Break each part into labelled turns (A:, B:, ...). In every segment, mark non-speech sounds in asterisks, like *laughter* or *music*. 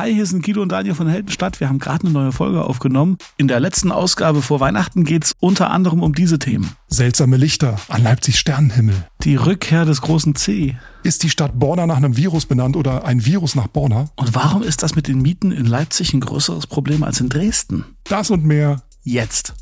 A: Hi, hier sind Guido und Daniel von Heldenstadt. Wir haben gerade eine neue Folge aufgenommen. In der letzten Ausgabe vor Weihnachten geht's unter anderem um diese Themen.
B: Seltsame Lichter an Leipzig Sternenhimmel.
A: Die Rückkehr des großen C.
B: Ist die Stadt Borna nach einem Virus benannt oder ein Virus nach Borna?
A: Und warum ist das mit den Mieten in Leipzig ein größeres Problem als in Dresden?
B: Das und mehr
A: Jetzt.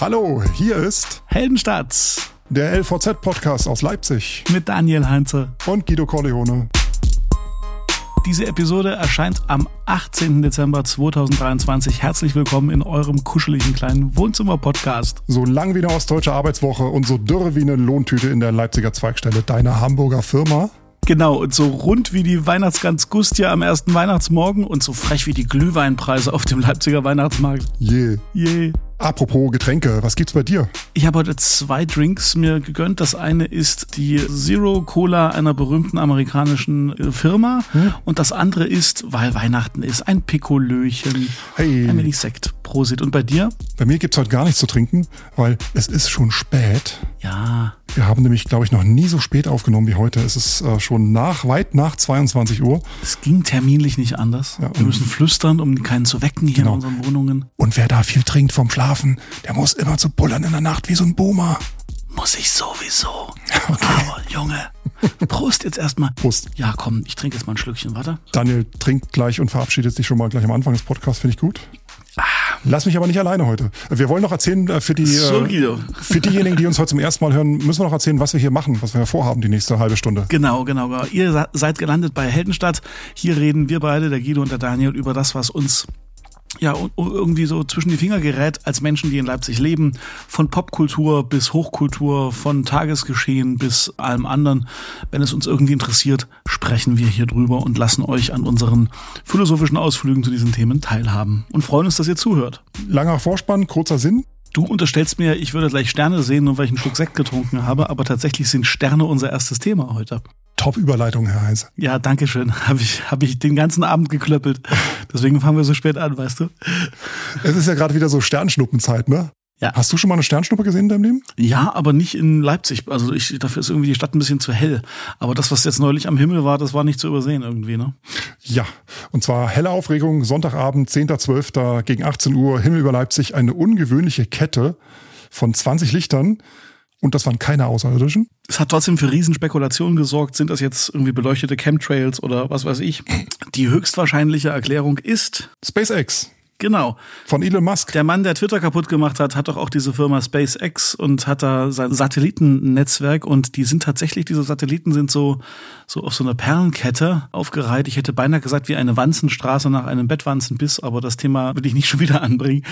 B: Hallo, hier ist
A: Heldenstadt
B: der LVZ-Podcast aus Leipzig
A: mit Daniel Heinze.
B: und Guido Corleone.
A: Diese Episode erscheint am 18. Dezember 2023. Herzlich willkommen in eurem kuscheligen kleinen Wohnzimmer-Podcast.
B: So lang wie eine ostdeutsche Arbeitswoche und so dürre wie eine Lohntüte in der Leipziger Zweigstelle deiner Hamburger Firma.
A: Genau, und so rund wie die Weihnachtsgans Gustia am ersten Weihnachtsmorgen und so frech wie die Glühweinpreise auf dem Leipziger Weihnachtsmarkt.
B: Je.
A: Je.
B: Apropos Getränke, was gibt's bei dir?
A: Ich habe heute zwei Drinks mir gegönnt. Das eine ist die Zero Cola einer berühmten amerikanischen äh, Firma und das andere ist, weil Weihnachten ist, ein Pikolöchen,
B: Hey.
A: ein wenig Sekt. Prosit. Und bei dir?
B: Bei mir gibt's heute gar nichts zu trinken, weil es ist schon spät.
A: Ja,
B: Wir haben nämlich, glaube ich, noch nie so spät aufgenommen wie heute. Es ist äh, schon nach, weit nach 22 Uhr.
A: es ging terminlich nicht anders.
B: Ja,
A: Wir müssen flüstern, um keinen zu wecken hier
B: Genau.
A: in unseren Wohnungen.
B: Und wer da viel trinkt vom Schlafen, der muss immer zu bullern in der Nacht wie so ein Boomer.
A: Muss ich sowieso. *laughs* Aber Junge, Prost jetzt erstmal.
B: Prost.
A: Ja, komm, ich trinke jetzt mal ein Schlückchen, warte.
B: Daniel trinkt gleich und verabschiedet sich schon mal gleich am Anfang des Podcasts, finde ich gut. Lass mich aber nicht alleine heute. Wir wollen noch erzählen äh, für die
A: So,
B: äh, für diejenigen, die uns heute zum ersten Mal hören, müssen wir noch erzählen, was wir hier machen, was wir vorhaben die nächste halbe Stunde.
A: Genau, genau, genau. Ihr seid gelandet bei Heldenstadt. Hier reden wir beide, der Guido und der Daniel, über das, was uns ja irgendwie so zwischen die Finger gerät als Menschen, die in Leipzig leben. Von Popkultur bis Hochkultur, von Tagesgeschehen bis allem anderen. Wenn es uns irgendwie interessiert, sprechen wir hier drüber und lassen euch an unseren philosophischen Ausflügen zu diesen Themen teilhaben. Und freuen uns, dass ihr zuhört.
B: Langer Vorspann, kurzer Sinn.
A: Du unterstellst mir, ich würde gleich Sterne sehen, nur weil ich einen Schluck Sekt getrunken habe, aber tatsächlich sind Sterne unser erstes Thema heute.
B: Top Überleitung, Herr Heise.
A: Ja, danke schön. *laughs* Habe ich, hab ich den ganzen Abend geklöppelt. Deswegen fangen wir so spät an, weißt du?
B: Es ist ja gerade wieder so Sternschnuppenzeit, ne?
A: Ja.
B: Hast du schon mal eine Sternschnuppe gesehen in deinem Leben?
A: Ja, aber nicht in Leipzig. Also ich, dafür ist irgendwie die Stadt ein bisschen zu hell. Aber das, was jetzt neulich am Himmel war, das war nicht zu übersehen irgendwie, ne?
B: Ja, und zwar helle Aufregung, Sonntagabend, 10.12. gegen 18 Uhr, Himmel über Leipzig, eine ungewöhnliche Kette von 20 Lichtern. Und das waren keine Außerirdischen.
A: Es hat trotzdem für Riesenspekulationen gesorgt. Sind das jetzt irgendwie beleuchtete Chemtrails oder was weiß ich? Die höchstwahrscheinliche Erklärung ist,
B: SpaceX
A: genau,
B: von Elon Musk.
A: Der Mann, der Twitter kaputt gemacht hat, hat doch auch diese Firma SpaceX und hat da sein Satellitennetzwerk und die sind tatsächlich, diese Satelliten sind so, so auf so einer Perlenkette aufgereiht. Ich hätte beinahe gesagt, wie eine Wanzenstraße nach einem Bettwanzenbiss, aber das Thema will ich nicht schon wieder anbringen.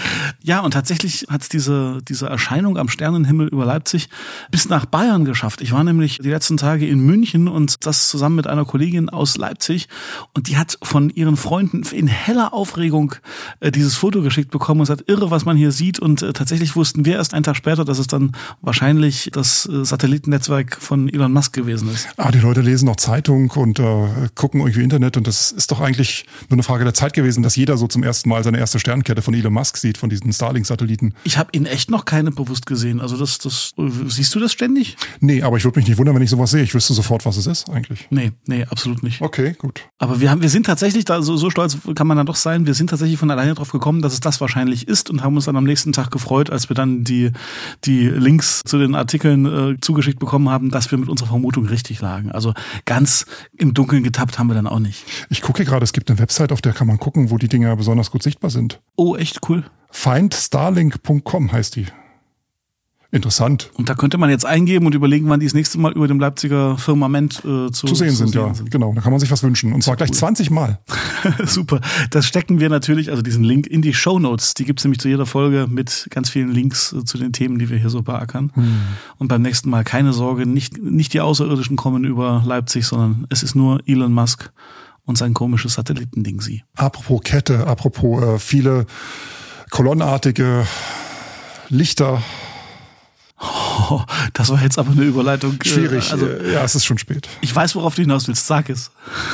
A: Ja, und tatsächlich hat es diese, diese Erscheinung am Sternenhimmel über Leipzig bis nach Bayern geschafft. Ich war nämlich die letzten Tage in München und das zusammen mit einer Kollegin aus Leipzig und die hat von ihren Freunden in heller Aufregung äh, dieses Foto geschickt bekommen und sagt, irre, was man hier sieht. Und äh, tatsächlich wussten wir erst einen Tag später, dass es dann wahrscheinlich das äh, Satellitennetzwerk von Elon Musk gewesen ist.
B: Ah, die Leute lesen noch Zeitung und äh, gucken irgendwie Internet und das ist doch eigentlich nur eine Frage der Zeit gewesen, dass jeder so zum ersten Mal seine erste Sternkette von Elon Musk sieht, von diesen Starlink-Satelliten.
A: Ich habe in echt noch keine bewusst gesehen. Also das, das äh, siehst du das ständig?
B: Nee, aber ich würde mich nicht wundern, wenn ich sowas sehe. Ich wüsste sofort, was es ist eigentlich.
A: Nee, nee, absolut nicht.
B: Okay, gut.
A: Aber wir haben, wir sind tatsächlich da, so, so stolz kann man dann doch sein, wir sind tatsächlich von alleine drauf gekommen, dass es das wahrscheinlich ist und haben uns dann am nächsten Tag gefreut, als wir dann die, die Links zu den Artikeln äh, zugeschickt bekommen haben, dass wir mit unserer Vermutung richtig lagen. Also ganz im Dunkeln getappt haben wir dann auch nicht.
B: Ich gucke gerade, es gibt eine Website, auf der kann man gucken, wo die Dinger besonders gut sichtbar sind.
A: Oh, echt cool.
B: Findstarlink.com heißt die. Interessant.
A: Und da könnte man jetzt eingeben und überlegen, wann die das nächste Mal über dem Leipziger Firmament äh, zu,
B: Zu sehen sind, ja. Genau, da kann man sich was wünschen. Und zwar gleich 20 Mal. *laughs*
A: Super. Das stecken wir natürlich, also diesen Link in die Show Notes. Die gibt's nämlich zu jeder Folge mit ganz vielen Links äh, zu den Themen, die wir hier so beackern. Und beim nächsten Mal keine Sorge, nicht, nicht die Außerirdischen kommen über Leipzig, sondern es ist nur Elon Musk und sein komisches Satellitending sie.
B: Apropos Kette, apropos äh, viele kolonnenartige Lichter.
A: Oh, das war jetzt aber eine Überleitung. äh,
B: Schwierig.
A: Also,
B: äh, ja, es ist schon spät.
A: ich weiß, worauf du hinaus willst. Sag es.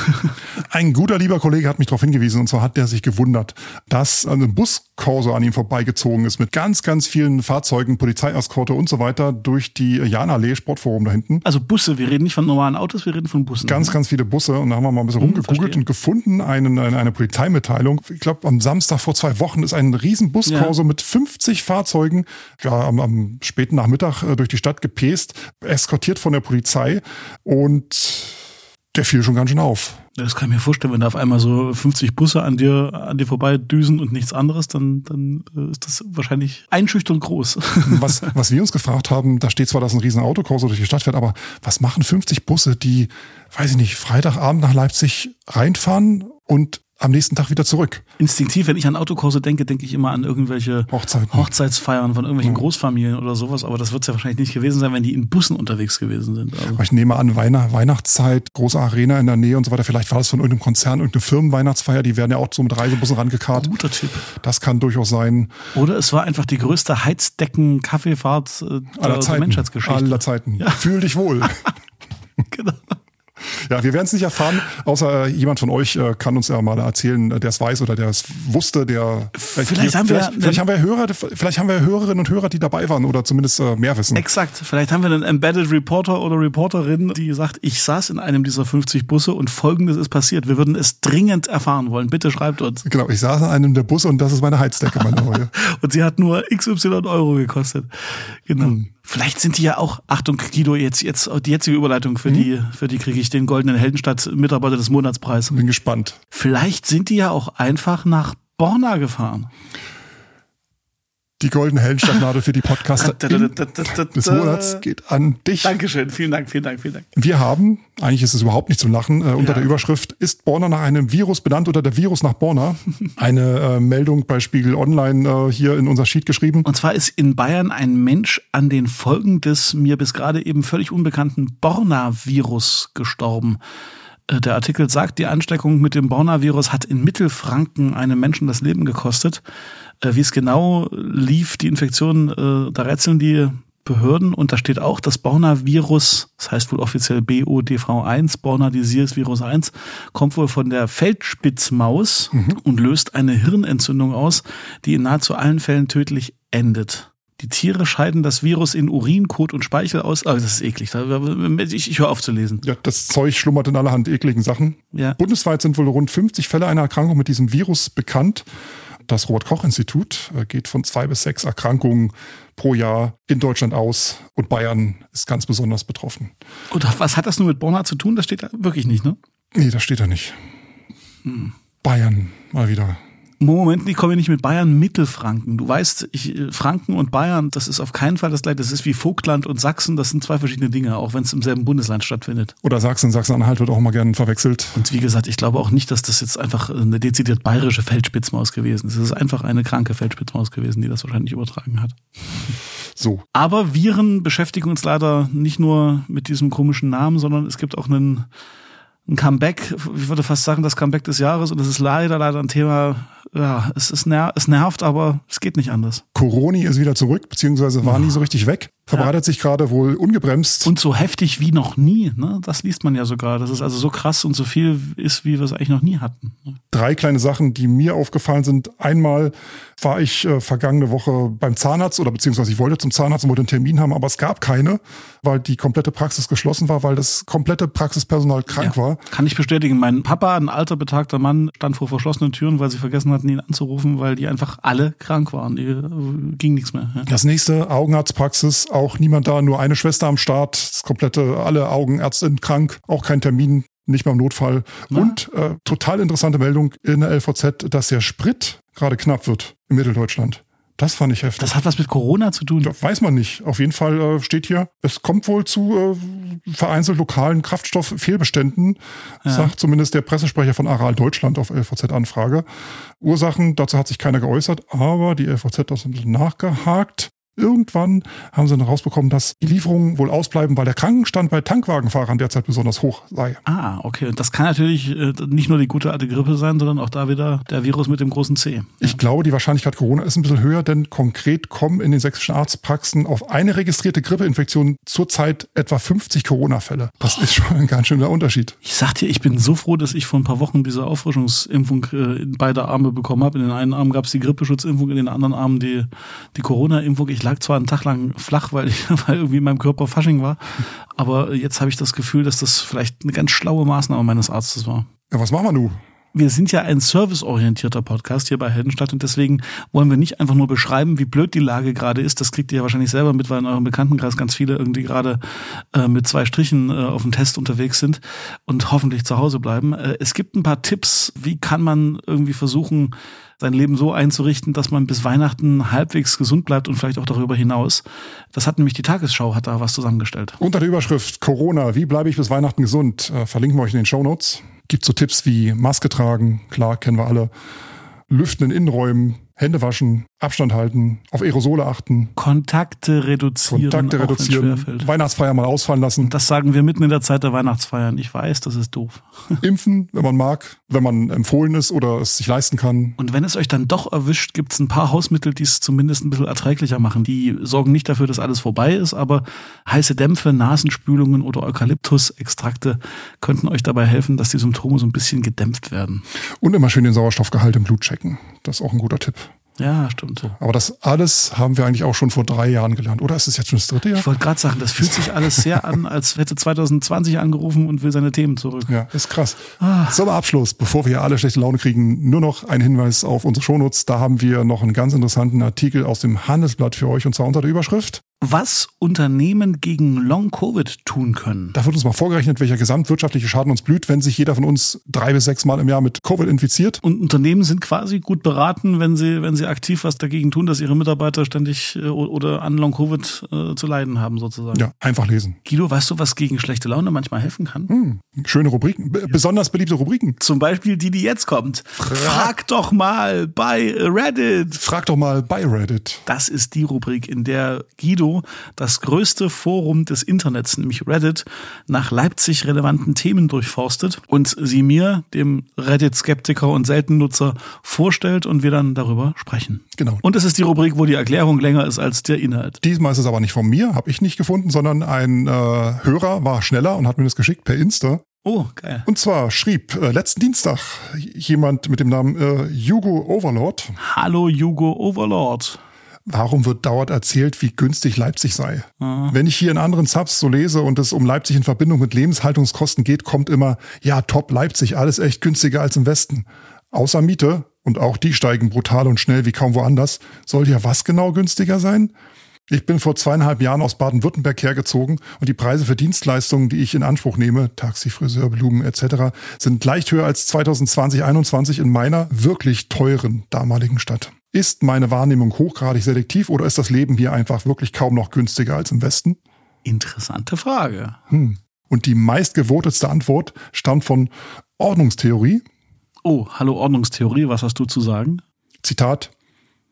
A: *laughs*
B: Ein guter lieber Kollege hat mich darauf hingewiesen und zwar hat der sich gewundert, dass ein Buskorso an ihm vorbeigezogen ist mit ganz, ganz vielen Fahrzeugen, Polizeieskorte und so weiter durch die Janallee Sportforum da hinten.
A: Also Busse, wir reden nicht von normalen Autos, wir reden von Bussen.
B: Ganz, ganz viele Busse und da haben wir mal ein bisschen hm, rumgegoogelt und gefunden einen, eine, eine Polizeimitteilung. Ich glaube, am Samstag vor zwei Wochen ist ein riesen Buskorso ja. mit 50 Fahrzeugen ja, am, am späten Nachmittag äh, durch die Stadt gepäst, eskortiert von der Polizei und der fiel schon ganz schön auf.
A: Das kann ich mir vorstellen, wenn da auf einmal so 50 Busse an dir, an dir vorbei düsen und nichts anderes, dann, dann äh, ist das wahrscheinlich einschüchternd groß. *laughs*
B: Was, was wir uns gefragt haben, da steht zwar, dass ein riesen Autokorso durch die Stadt fährt, aber was machen 50 Busse, die, weiß ich nicht, Freitagabend nach Leipzig reinfahren und am nächsten Tag wieder zurück.
A: Instinktiv, wenn ich an Autokurse denke, denke ich immer an irgendwelche Hochzeiten. Hochzeitsfeiern von irgendwelchen ja. Großfamilien oder sowas. Aber das wird es ja wahrscheinlich nicht gewesen sein, wenn die in Bussen unterwegs gewesen sind.
B: Also. Ich nehme an, Weihnacht, Weihnachtszeit, große Arena in der Nähe und so weiter. Vielleicht war das von irgendeinem Konzern, irgendeine Firmenweihnachtsfeier. Die werden ja auch so mit Reisebussen rangekarrt.
A: Guter Tipp.
B: Das kann durchaus sein.
A: Oder es war einfach die größte Heizdecken-Kaffeefahrt äh,
B: der, der Menschheitsgeschichte. Aller Zeiten. Ja. Fühl dich wohl. *laughs* genau. Ja, wir werden es nicht erfahren, außer äh, jemand von euch äh, kann uns ja mal erzählen, äh, der es weiß oder der es wusste, der
A: vielleicht, vielleicht haben
B: vielleicht, wir vielleicht haben wir Hörer, vielleicht haben wir Hörerinnen und Hörer, die dabei waren oder zumindest äh, mehr wissen.
A: Exakt. Vielleicht haben wir einen Embedded Reporter oder Reporterin, die sagt, ich saß in einem dieser 50 Busse und folgendes ist passiert. Wir würden es dringend erfahren wollen. Bitte schreibt uns.
B: Genau, ich saß in einem der Busse und das ist meine Heizdecke, meine neue. *laughs*
A: und sie hat nur XY Euro gekostet. Genau. Hm. Vielleicht sind die ja auch, Achtung, Guido, jetzt, jetzt die jetzige Überleitung für mhm. die, für die kriege ich den goldenen Heldenstadt Mitarbeiter des Monatspreis.
B: Bin gespannt.
A: Vielleicht sind die ja auch einfach nach Borna gefahren
B: die goldene Heldenstadtnadel für die Podcaster *laughs* des Monats geht an dich.
A: Dankeschön, vielen Dank, vielen Dank, vielen Dank.
B: Wir haben, eigentlich ist es überhaupt nicht zu lachen, äh, unter ja. der Überschrift ist Borna nach einem Virus benannt oder der Virus nach Borna. *laughs* Eine äh, Meldung bei Spiegel Online äh, hier in unser Sheet geschrieben.
A: Und zwar ist in Bayern ein Mensch an den Folgen des mir bis gerade eben völlig unbekannten Borna-Virus gestorben. Äh, der Artikel sagt, die Ansteckung mit dem Borna-Virus hat in Mittelfranken einem Menschen das Leben gekostet. Äh, wie es genau lief, die Infektion, äh, da rätseln die Behörden und da steht auch, das Borna-Virus, das heißt wohl offiziell BODV1, Borna Disease Virus 1, kommt wohl von der Feldspitzmaus mhm. und löst eine Hirnentzündung aus, die in nahezu allen Fällen tödlich endet. Die Tiere scheiden das Virus in Urin, Kot und Speichel aus. Oh, das ist eklig. Ich, ich höre auf zu lesen.
B: Ja, das Zeug schlummert in allerhand ekligen Sachen. Ja. Bundesweit sind wohl rund 50 Fälle einer Erkrankung mit diesem Virus bekannt. Das Robert-Koch-Institut äh, geht von zwei bis sechs Erkrankungen pro Jahr in Deutschland aus und Bayern ist ganz besonders betroffen.
A: Und was hat das nur mit Bonner zu tun? Das steht da wirklich nicht, ne?
B: Nee, das steht da nicht. Hm. Bayern mal wieder.
A: Moment, ich komme nicht mit Bayern, Mittelfranken. Du weißt, ich, äh, Franken und Bayern, das ist auf keinen Fall das gleiche. Das ist wie Vogtland und Sachsen, das sind zwei verschiedene Dinge, auch wenn es im selben Bundesland stattfindet.
B: Oder Sachsen, Sachsen-Anhalt wird auch immer gerne verwechselt.
A: Und wie gesagt, ich glaube auch nicht, dass das jetzt einfach eine dezidiert bayerische Feldspitzmaus gewesen ist. Es ist einfach eine kranke Feldspitzmaus gewesen, die das wahrscheinlich übertragen hat. *laughs* So. Aber Viren beschäftigen uns leider nicht nur mit diesem komischen Namen, sondern es gibt auch einen ein Comeback, ich würde fast sagen, das Comeback des Jahres und es ist leider, leider ein Thema, ja, es, ist ner es nervt, aber es geht nicht anders.
B: Coroni ist wieder zurück, beziehungsweise war oh. nie so richtig weg. Verbreitet ja. sich gerade wohl ungebremst.
A: Und so heftig wie noch nie, ne? Das liest man ja sogar. Dass es also so krass und so viel ist, wie wir es eigentlich noch nie hatten. Ne?
B: Drei kleine Sachen, die mir aufgefallen sind. Einmal war ich äh, vergangene Woche beim Zahnarzt oder beziehungsweise ich wollte zum Zahnarzt und wollte einen Termin haben, aber es gab keine, weil die komplette Praxis geschlossen war, weil das komplette Praxispersonal krank ja, war.
A: Kann ich bestätigen. Mein Papa, ein alter betagter Mann, stand vor verschlossenen Türen, weil sie vergessen hatten, ihn anzurufen, weil die einfach alle krank waren. Die äh, ging nichts mehr.
B: Ja. Das nächste Augenarztpraxis, auch niemand da, nur eine Schwester am Start, das komplette, alle Augenärztinnen krank, auch kein Termin, nicht mal im Notfall. Na? Und äh, total interessante Meldung in der LVZ, dass der Sprit gerade knapp wird in Mitteldeutschland. Das fand ich heftig.
A: Das hat was mit Corona zu tun.
B: Das weiß man nicht. Auf jeden Fall äh, steht hier, es kommt wohl zu äh, vereinzelt lokalen Kraftstofffehlbeständen, ja. sagt zumindest der Pressesprecher von Aral Deutschland auf LVZ-Anfrage. Ursachen, dazu hat sich keiner geäußert, aber die LVZ hat nachgehakt. Irgendwann haben sie dann rausbekommen, dass die Lieferungen wohl ausbleiben, weil der Krankenstand bei Tankwagenfahrern derzeit besonders hoch sei.
A: Ah, okay. Und das kann natürlich äh, nicht nur die gute alte Grippe sein, sondern auch da wieder der Virus mit dem großen C. Ja.
B: Ich glaube, die Wahrscheinlichkeit Corona ist ein bisschen höher, denn konkret kommen in den sächsischen Arztpraxen auf eine registrierte Grippeinfektion zurzeit etwa 50 Corona-Fälle. Das oh. ist schon ein ganz schöner Unterschied.
A: Ich sag dir, ich bin so froh, dass ich vor ein paar Wochen diese Auffrischungsimpfung äh, in beide Arme bekommen habe. In den einen Arm gab es die Grippeschutzimpfung, in den anderen Arm die, die Corona-Impfung. Ich lag zwar einen Tag lang flach, weil, ich, *laughs* weil irgendwie in meinem Körper Fasching war, aber jetzt habe ich das Gefühl, dass das vielleicht eine ganz schlaue Maßnahme meines Arztes war.
B: Ja, was machen wir nun?
A: Wir sind ja ein serviceorientierter Podcast hier bei Heldenstadt und deswegen wollen wir nicht einfach nur beschreiben, wie blöd die Lage gerade ist. Das kriegt ihr ja wahrscheinlich selber mit, weil in eurem Bekanntenkreis ganz viele irgendwie gerade äh, mit zwei Strichen äh, auf dem Test unterwegs sind und hoffentlich zu Hause bleiben. Äh, es gibt ein paar Tipps, wie kann man irgendwie versuchen, sein Leben so einzurichten, dass man bis Weihnachten halbwegs gesund bleibt und vielleicht auch darüber hinaus. Das hat nämlich die Tagesschau, hat da was zusammengestellt.
B: Unter der Überschrift Corona, wie bleibe ich bis Weihnachten gesund? Äh, verlinken wir euch in den Show Notes. Gibt so Tipps wie Maske tragen, klar, kennen wir alle. Lüften in Innenräumen, Hände waschen, Abstand halten, auf Aerosole achten.
A: Kontakte reduzieren.
B: Kontakte reduzieren. Weihnachtsfeier mal ausfallen lassen.
A: Das sagen wir mitten in der Zeit der Weihnachtsfeiern. Ich weiß, das ist doof. *laughs*
B: Impfen, wenn man mag, wenn man empfohlen ist oder es sich leisten kann.
A: Und wenn es euch dann doch erwischt, gibt es ein paar Hausmittel, die es zumindest ein bisschen erträglicher machen. Die sorgen nicht dafür, dass alles vorbei ist, aber heiße Dämpfe, Nasenspülungen oder Eukalyptusextrakte könnten euch dabei helfen, dass die Symptome so ein bisschen gedämpft werden.
B: Und immer schön den Sauerstoffgehalt im Blut checken. Das ist auch ein guter Tipp.
A: Ja, stimmt.
B: Aber das alles haben wir eigentlich auch schon vor drei Jahren gelernt. Oder ist es jetzt schon das dritte Jahr?
A: Ich wollte gerade sagen, das fühlt sich alles sehr an, als hätte 2020 angerufen und will seine Themen zurück.
B: Ja, ist krass. Ah. Zum Abschluss, bevor wir alle schlechte Laune kriegen, nur noch ein Hinweis auf unsere Shownotes. Da haben wir noch einen ganz interessanten Artikel aus dem Handelsblatt für euch und zwar unter der Überschrift
A: was Unternehmen gegen Long-Covid tun können.
B: Da wird uns mal vorgerechnet, welcher gesamtwirtschaftliche Schaden uns blüht, wenn sich jeder von uns drei bis sechs Mal im Jahr mit Covid infiziert.
A: Und Unternehmen sind quasi gut beraten, wenn sie, wenn sie aktiv was dagegen tun, dass ihre Mitarbeiter ständig äh, oder an Long-Covid äh, zu leiden haben, sozusagen.
B: Ja, einfach lesen.
A: Guido, weißt du, was gegen schlechte Laune manchmal helfen kann?
B: Hm, schöne Rubriken, B besonders beliebte Rubriken.
A: Zum Beispiel die, die jetzt kommt. Frag, Frag doch mal bei Reddit.
B: Frag doch mal bei Reddit.
A: Das ist die Rubrik, in der Guido das größte Forum des Internets, nämlich Reddit, nach Leipzig relevanten Themen durchforstet und sie mir, dem Reddit-Skeptiker und Seltennutzer, vorstellt und wir dann darüber sprechen.
B: Genau.
A: Und es ist die Rubrik, wo die Erklärung länger ist als der Inhalt.
B: Diesmal ist es aber nicht von mir, habe ich nicht gefunden, sondern ein äh, Hörer war schneller und hat mir das geschickt per Insta.
A: Oh, geil.
B: Und zwar schrieb äh, letzten Dienstag jemand mit dem Namen äh, Hugo Overlord.
A: Hallo Hugo Overlord.
B: Warum wird dauernd erzählt, wie günstig Leipzig sei? Mhm. Wenn ich hier in anderen Subs so lese und es um Leipzig in Verbindung mit Lebenshaltungskosten geht, kommt immer, ja, top Leipzig, alles echt günstiger als im Westen. Außer Miete, und auch die steigen brutal und schnell wie kaum woanders, soll ja was genau günstiger sein? Ich bin vor zweieinhalb Jahren aus Baden-Württemberg hergezogen und die Preise für Dienstleistungen, die ich in Anspruch nehme, Taxi, Friseur, Blumen etc., sind leicht höher als 2020, 2021 in meiner wirklich teuren damaligen Stadt. Ist meine Wahrnehmung hochgradig selektiv oder ist das Leben hier einfach wirklich kaum noch günstiger als im Westen?
A: Interessante Frage.
B: Hm. Und die meistgevotetste Antwort stammt von Ordnungstheorie.
A: Oh, hallo Ordnungstheorie, was hast du zu sagen?
B: Zitat.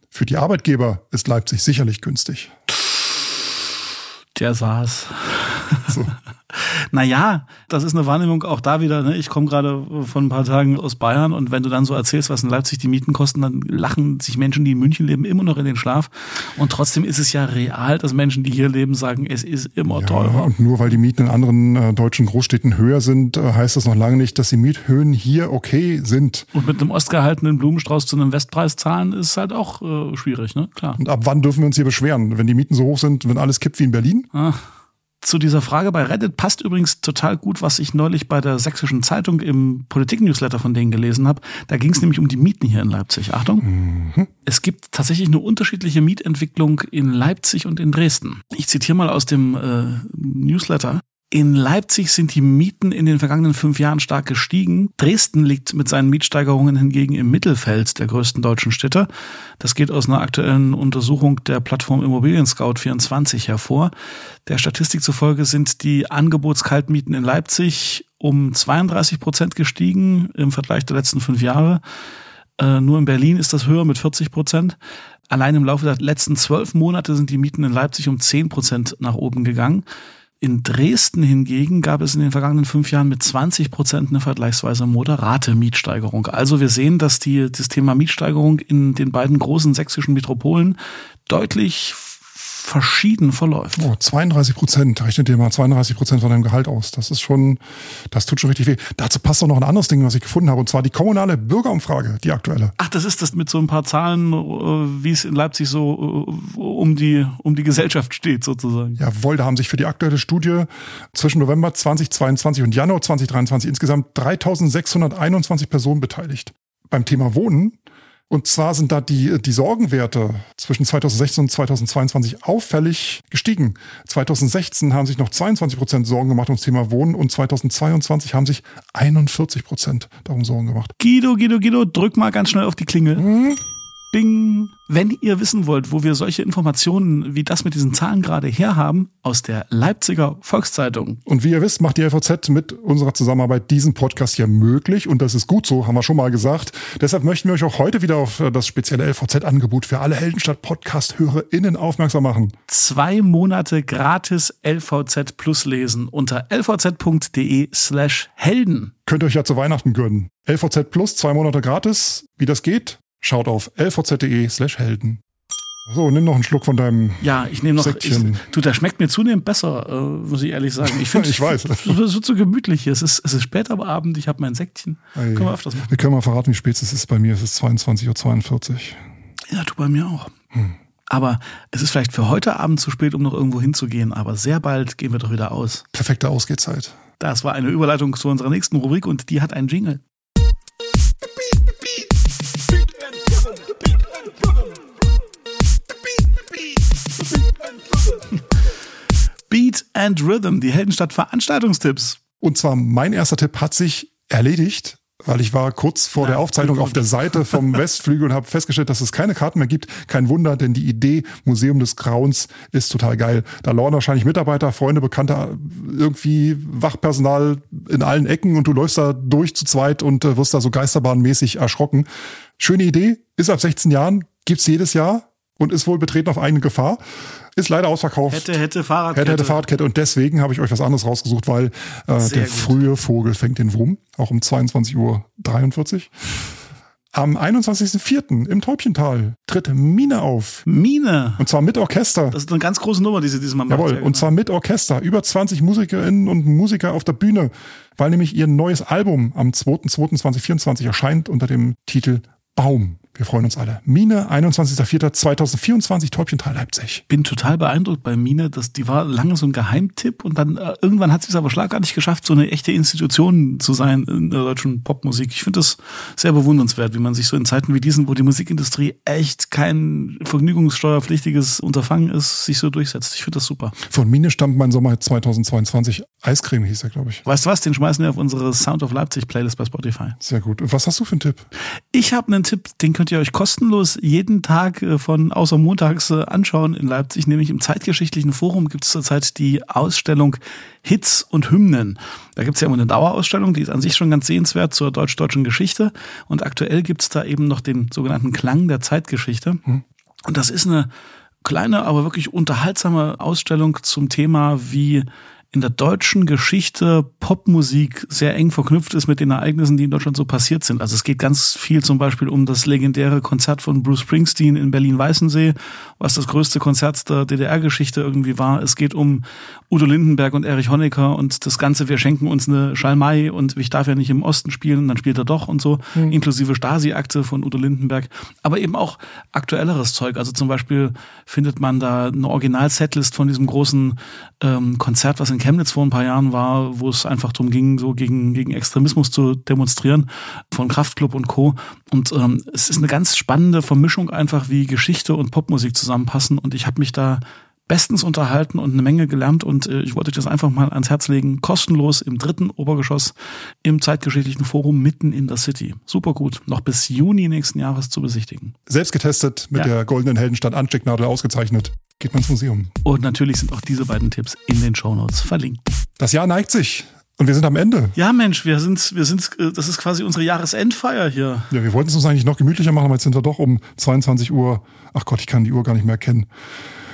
B: Für die Arbeitgeber ist Leipzig sicherlich günstig.
A: Der saß. *laughs* So. naja, das ist eine Wahrnehmung auch da wieder. Ne? Ich komme gerade von ein paar Tagen aus Bayern und wenn du dann so erzählst, was in Leipzig die Mieten kosten, dann lachen sich Menschen, die in München leben, immer noch in den Schlaf. Und trotzdem ist es ja real, dass Menschen, die hier leben, sagen, es ist immer ja, teurer.
B: Und nur weil die Mieten in anderen äh, deutschen Großstädten höher sind, äh, heißt das noch lange nicht, dass die Miethöhen hier okay sind.
A: Und mit einem ostgehaltenen Blumenstrauß zu einem Westpreis zahlen, ist halt auch äh, schwierig, ne? Klar.
B: Und ab wann dürfen wir uns hier beschweren? Wenn die Mieten so hoch sind, wenn alles kippt wie in Berlin?
A: Ah zu dieser Frage bei Reddit passt übrigens total gut, was ich neulich bei der Sächsischen Zeitung im Politik-Newsletter von denen gelesen habe. Da ging es nämlich um die Mieten hier in Leipzig. Achtung. Mhm. Es gibt tatsächlich eine unterschiedliche Mietentwicklung in Leipzig und in Dresden. Ich zitiere mal aus dem äh, Newsletter. In Leipzig sind die Mieten in den vergangenen fünf Jahren stark gestiegen. Dresden liegt mit seinen Mietsteigerungen hingegen im Mittelfeld der größten deutschen Städte. Das geht aus einer aktuellen Untersuchung der Plattform Immobilien Scout 24 hervor. Der Statistik zufolge sind die Angebotskaltmieten in Leipzig um 32 Prozent gestiegen im Vergleich der letzten fünf Jahre. Äh, nur in Berlin ist das höher mit 40 Prozent. Allein im Laufe der letzten zwölf Monate sind die Mieten in Leipzig um zehn Prozent nach oben gegangen. In Dresden hingegen gab es in den vergangenen fünf Jahren mit 20 Prozent eine vergleichsweise moderate Mietsteigerung. Also wir sehen, dass die, das Thema Mietsteigerung in den beiden großen sächsischen Metropolen deutlich verschieden verläuft.
B: Oh, 32 Prozent, rechne dir mal 32 Prozent von deinem Gehalt aus. Das ist schon, das tut schon richtig weh. Dazu passt auch noch ein anderes Ding, was ich gefunden habe, und zwar die kommunale Bürgerumfrage, die aktuelle.
A: Ach, das ist das mit so ein paar Zahlen, äh, wie es in Leipzig so äh, um die, um die Gesellschaft steht, sozusagen.
B: Jawohl, da haben sich für die aktuelle Studie zwischen November 2022 und Januar 2023 insgesamt 3621 Personen beteiligt. Beim Thema Wohnen und zwar sind da die, die Sorgenwerte zwischen 2016 und 2022 auffällig gestiegen. 2016 haben sich noch 22 Prozent Sorgen gemacht ums Thema Wohnen und 2022 haben sich 41 Prozent darum Sorgen gemacht.
A: Guido, Guido, Guido, drück mal ganz schnell auf die Klingel. Hm? Bing. Wenn ihr wissen wollt, wo wir solche Informationen wie das mit diesen Zahlen gerade herhaben, aus der Leipziger Volkszeitung.
B: Und wie ihr wisst, macht die LVZ mit unserer Zusammenarbeit diesen Podcast hier möglich. Und das ist gut so, haben wir schon mal gesagt. Deshalb möchten wir euch auch heute wieder auf das spezielle LVZ-Angebot für alle Heldenstadt-Podcast-HörerInnen aufmerksam machen.
A: Zwei Monate gratis LVZ Plus lesen unter lvz.de slash Helden.
B: Könnt ihr euch ja zu Weihnachten gönnen. LVZ Plus, zwei Monate gratis. Wie das geht, Schaut auf lvz.de slash Helden. So, nimm noch einen Schluck von deinem
A: Ja, ich nehme noch. Ich, du, der schmeckt mir zunehmend besser, äh, muss ich ehrlich sagen. Ich *laughs* finde,
B: ich weiß.
A: Es wird so gemütlich hier. Es ist, es ist spät am Abend, ich habe mein Säckchen.
B: Ey, können wir öfters machen. Wir können mal verraten, wie spät es ist bei mir. Es ist 22.42 Uhr.
A: Ja, du bei mir auch. Hm. Aber es ist vielleicht für heute Abend zu spät, um noch irgendwo hinzugehen. Aber sehr bald gehen wir doch wieder aus.
B: Perfekte Ausgehzeit.
A: Das war eine Überleitung zu unserer nächsten Rubrik und die hat einen Jingle. *laughs* Beat and Rhythm, die Heldenstadt Veranstaltungstipps.
B: Und zwar mein erster Tipp hat sich erledigt, weil ich war kurz vor ja, der Aufzeichnung auf der Seite vom *laughs* Westflügel und habe festgestellt, dass es keine Karten mehr gibt. Kein Wunder, denn die Idee Museum des Grauens ist total geil. Da lauern wahrscheinlich Mitarbeiter, Freunde, Bekannte, irgendwie Wachpersonal in allen Ecken und du läufst da durch zu zweit und äh, wirst da so geisterbahnmäßig erschrocken. Schöne Idee, ist ab 16 Jahren, gibt's jedes Jahr und ist wohl betreten auf eigene Gefahr. Ist leider ausverkauft.
A: Hätte, hätte Fahrradkette.
B: Hätte, hätte Fahrradkette. Und deswegen habe ich euch was anderes rausgesucht, weil äh, der gut. frühe Vogel fängt den Wurm, auch um 22.43 Uhr. Am 21.04. im Täubchental tritt Mine auf.
A: Mine?
B: Und zwar mit Orchester.
A: Das ist eine ganz große Nummer, die sie diesmal macht.
B: Jawohl, und genau. zwar mit Orchester. Über 20 Musikerinnen und Musiker auf der Bühne, weil nämlich ihr neues Album am 2.2.2024 erscheint unter dem Titel Baum. Wir freuen uns alle. Mine, 21.04.2024, Täubchental Leipzig.
A: Bin total beeindruckt bei Mine. dass die war lange so ein Geheimtipp und dann äh, irgendwann hat sie es aber schlagartig geschafft, so eine echte Institution zu sein in der deutschen Popmusik. Ich finde das sehr bewundernswert, wie man sich so in Zeiten wie diesen, wo die Musikindustrie echt kein vergnügungssteuerpflichtiges Unterfangen ist, sich so durchsetzt. Ich finde das super.
B: Von Mine stammt mein Sommer 2022. Eiscreme hieß er, glaube ich.
A: Weißt du was? Den schmeißen wir auf unsere Sound of Leipzig Playlist bei Spotify.
B: Sehr gut. Was hast du für einen Tipp?
A: Ich habe einen Tipp, den könnt könnt ihr euch kostenlos jeden Tag äh, von außer montags äh, anschauen in Leipzig. Nämlich im Zeitgeschichtlichen Forum gibt es zurzeit die Ausstellung Hits und Hymnen. Da gibt es ja immer eine Dauerausstellung, die ist an sich schon ganz sehenswert zur deutsch-deutschen Geschichte. Und aktuell gibt es da eben noch den sogenannten Klang der Zeitgeschichte. Hm. Und das ist eine kleine, aber wirklich unterhaltsame Ausstellung zum Thema, wie in der deutschen Geschichte Popmusik sehr eng verknüpft ist mit den Ereignissen, die in Deutschland so passiert sind. Also es geht ganz viel zum Beispiel um das legendäre Konzert von Bruce Springsteen in Berlin-Weißensee, was das größte Konzert der DDR-Geschichte irgendwie war. Es geht um Udo Lindenberg und Erich Honecker und das Ganze, wir schenken uns eine Schalmei und ich darf ja nicht im Osten spielen, dann spielt er doch und so, mhm. inklusive Stasi-Akte von Udo Lindenberg. Aber eben auch aktuelleres Zeug. Also zum Beispiel findet man da eine Original-Setlist von diesem großen ähm, Konzert, was in Chemnitz vor ein paar Jahren war, wo es einfach darum ging, so gegen, gegen Extremismus zu demonstrieren, von Kraftklub und Co. Und ähm, es ist eine ganz spannende Vermischung einfach, wie Geschichte und Popmusik zusammenpassen. Und ich habe mich da bestens unterhalten und eine Menge gelernt und äh, ich wollte euch das einfach mal ans Herz legen. Kostenlos im dritten Obergeschoss im zeitgeschichtlichen Forum mitten in der City. Super gut. Noch bis Juni nächsten Jahres zu besichtigen.
B: Selbst getestet, mit ja. der goldenen Heldenstadt Anstecknadel ausgezeichnet geht man ins Museum.
A: Und natürlich sind auch diese beiden Tipps in den Shownotes verlinkt.
B: Das Jahr neigt sich. Und wir sind am Ende.
A: Ja, Mensch, wir sind, wir sind, äh, das ist quasi unsere Jahresendfeier hier.
B: Ja, wir wollten es uns eigentlich noch gemütlicher machen, aber jetzt sind wir doch um 22 Uhr. Ach Gott, ich kann die Uhr gar nicht mehr erkennen.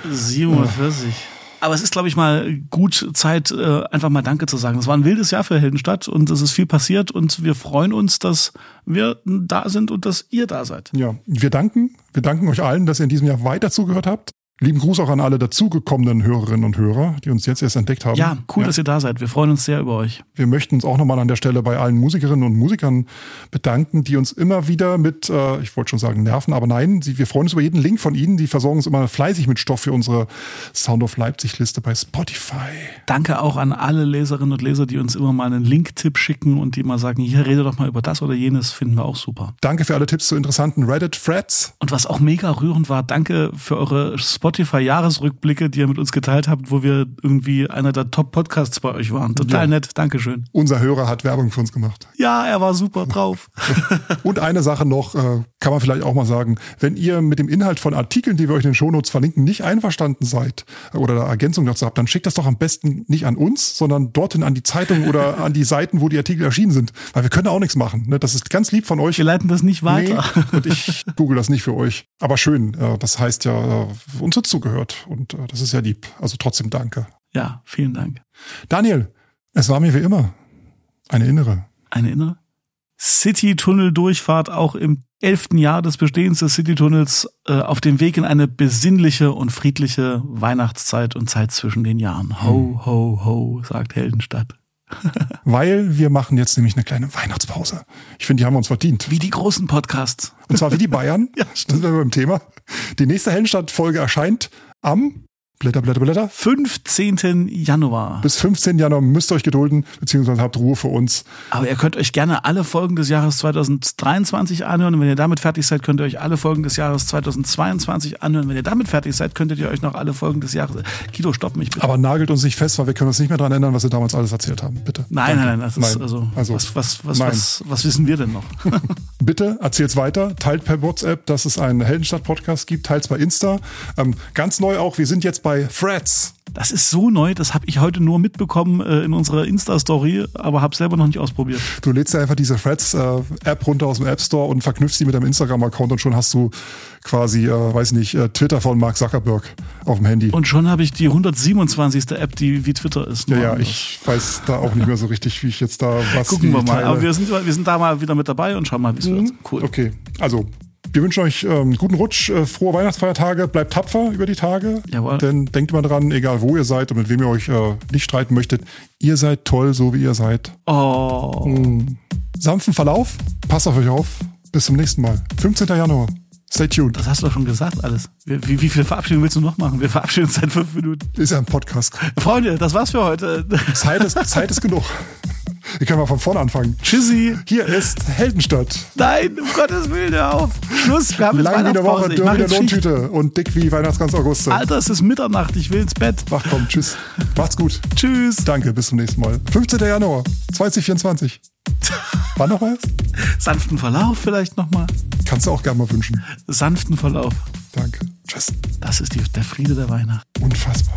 A: 47. Äh. Aber es ist, glaube ich, mal gut Zeit, äh, einfach mal Danke zu sagen. Das war ein wildes Jahr für Heldenstadt und es ist viel passiert und wir freuen uns, dass wir da sind und dass ihr da seid.
B: Ja, wir danken. Wir danken euch allen, dass ihr in diesem Jahr weiter zugehört habt. Lieben Gruß auch an alle dazugekommenen Hörerinnen und Hörer, die uns jetzt erst entdeckt haben.
A: Ja, cool, ja. dass ihr da seid. Wir freuen uns sehr über euch.
B: Wir möchten uns auch nochmal an der Stelle bei allen Musikerinnen und Musikern bedanken, die uns immer wieder mit, äh, ich wollte schon sagen nerven, aber nein, sie, wir freuen uns über jeden Link von ihnen. Die versorgen uns immer fleißig mit Stoff für unsere Sound of Leipzig Liste bei Spotify.
A: Danke auch an alle Leserinnen und Leser, die uns immer mal einen Link-Tipp schicken und die mal sagen, hier rede doch mal über das oder jenes, finden wir auch super.
B: Danke für alle Tipps zu interessanten Reddit-Threads.
A: Und was auch mega rührend war, danke für eure Spotify-Jahresrückmeldung Rückblicke, die ihr mit uns geteilt habt, wo wir irgendwie einer der Top-Podcasts bei euch waren. Total ja. nett. Dankeschön.
B: Unser Hörer hat Werbung für uns gemacht.
A: Ja, er war super drauf. *laughs*
B: Und eine Sache noch, äh, kann man vielleicht auch mal sagen, wenn ihr mit dem Inhalt von Artikeln, die wir euch in den Shownotes verlinken, nicht einverstanden seid oder Ergänzung dazu habt, dann schickt das doch am besten nicht an uns, sondern dorthin an die Zeitung oder *laughs* an die Seiten, wo die Artikel erschienen sind. Weil wir können auch nichts machen. Ne? Das ist ganz lieb von euch.
A: Wir leiten das nicht weiter.
B: Nee, und ich google das nicht für euch. Aber schön, das heißt ja, uns wird zugehört. Und äh, das ist ja lieb. Also trotzdem danke.
A: Ja, vielen Dank.
B: Daniel, es war mir wie immer eine innere.
A: Eine innere? City-Tunnel-Durchfahrt auch im elften Jahr des Bestehens des City-Tunnels äh, auf dem Weg in eine besinnliche und friedliche Weihnachtszeit und Zeit zwischen den Jahren. Ho, hm. ho, ho, sagt Heldenstadt.
B: Weil wir machen jetzt nämlich eine kleine Weihnachtspause. Ich finde, die haben wir uns verdient.
A: Wie die großen Podcasts.
B: Und zwar wie die *laughs* Bayern. ja, stimmt. Das sind wir beim Thema. Die nächste Heldenstadt-Folge erscheint am Blätter, Blätter, Blätter.
A: 15. Januar.
B: Bis 15. Januar müsst ihr euch gedulden, beziehungsweise habt Ruhe für uns.
A: Aber ihr könnt euch gerne alle Folgen des Jahres 2023 anhören. Und wenn ihr damit fertig seid, könnt ihr euch alle Folgen des Jahres 2022 anhören. Wenn ihr damit fertig seid, könntet ihr euch noch alle Folgen des Jahres. Guido, stopp mich bitte.
B: Aber nagelt uns nicht fest, weil wir können uns nicht mehr daran erinnern, was wir damals alles erzählt haben. Bitte.
A: Nein, Danke. nein, nein. Nein. Also, also was, was, was, was, was wissen wir denn noch? *laughs* *laughs*
B: bitte erzählt's weiter. Teilt per WhatsApp, dass es einen Heldenstadt-Podcast gibt. Teilt bei Insta. Ähm, ganz neu auch, wir sind jetzt bei Threads.
A: Das ist so neu, das habe ich heute nur mitbekommen äh, in unserer Insta-Story, aber habe selber noch nicht ausprobiert.
B: Du lädst ja einfach diese Threads-App äh, runter aus dem App Store und verknüpfst sie mit deinem Instagram-Account und schon hast du quasi, äh, weiß nicht, äh, Twitter von Mark Zuckerberg auf dem Handy.
A: Und schon habe ich die 127. App, die wie Twitter ist.
B: Ja, ja, ich weiß da auch nicht mehr so richtig, wie ich jetzt da was
A: Gucken wir mal, teile. aber wir sind, wir sind da mal wieder mit dabei und schauen mal, wie es mhm. wird.
B: Cool. Okay, also wir wünschen euch ähm, guten Rutsch, äh, frohe Weihnachtsfeiertage, bleibt tapfer über die Tage.
A: Jawohl.
B: Denn denkt immer dran, egal wo ihr seid und mit wem ihr euch äh, nicht streiten möchtet, ihr seid toll, so wie ihr seid.
A: Oh.
B: Mhm. Sanften Verlauf, passt auf euch auf. Bis zum nächsten Mal. 15. Januar. Stay tuned.
A: Das hast du doch schon gesagt, alles. Wie, wie, viele Verabschiedungen willst du noch machen? Wir verabschieden uns seit fünf Minuten.
B: Ist ja ein Podcast.
A: Freunde, das war's für heute.
B: Zeit ist, Zeit ist genug. Wir können mal von vorne anfangen.
A: Tschüssi.
B: Hier ist Heldenstadt.
A: Nein, um Gottes Willen, hör auf. Schluss, wir haben
B: jetzt Lang wie eine Woche, dürr wie eine Lohntüte und dick wie Weihnachtsgans August.
A: Alter, es ist Mitternacht, ich will ins Bett.
B: Ach komm, tschüss. Macht's gut.
A: Tschüss.
B: Danke, bis zum nächsten Mal. 15. Januar 2024. Wann noch was?
A: Sanften Verlauf vielleicht nochmal.
B: Kannst du auch gerne mal wünschen.
A: Sanften Verlauf.
B: Danke. Tschüss.
A: Das ist die, der Friede der Weihnacht.
B: Unfassbar.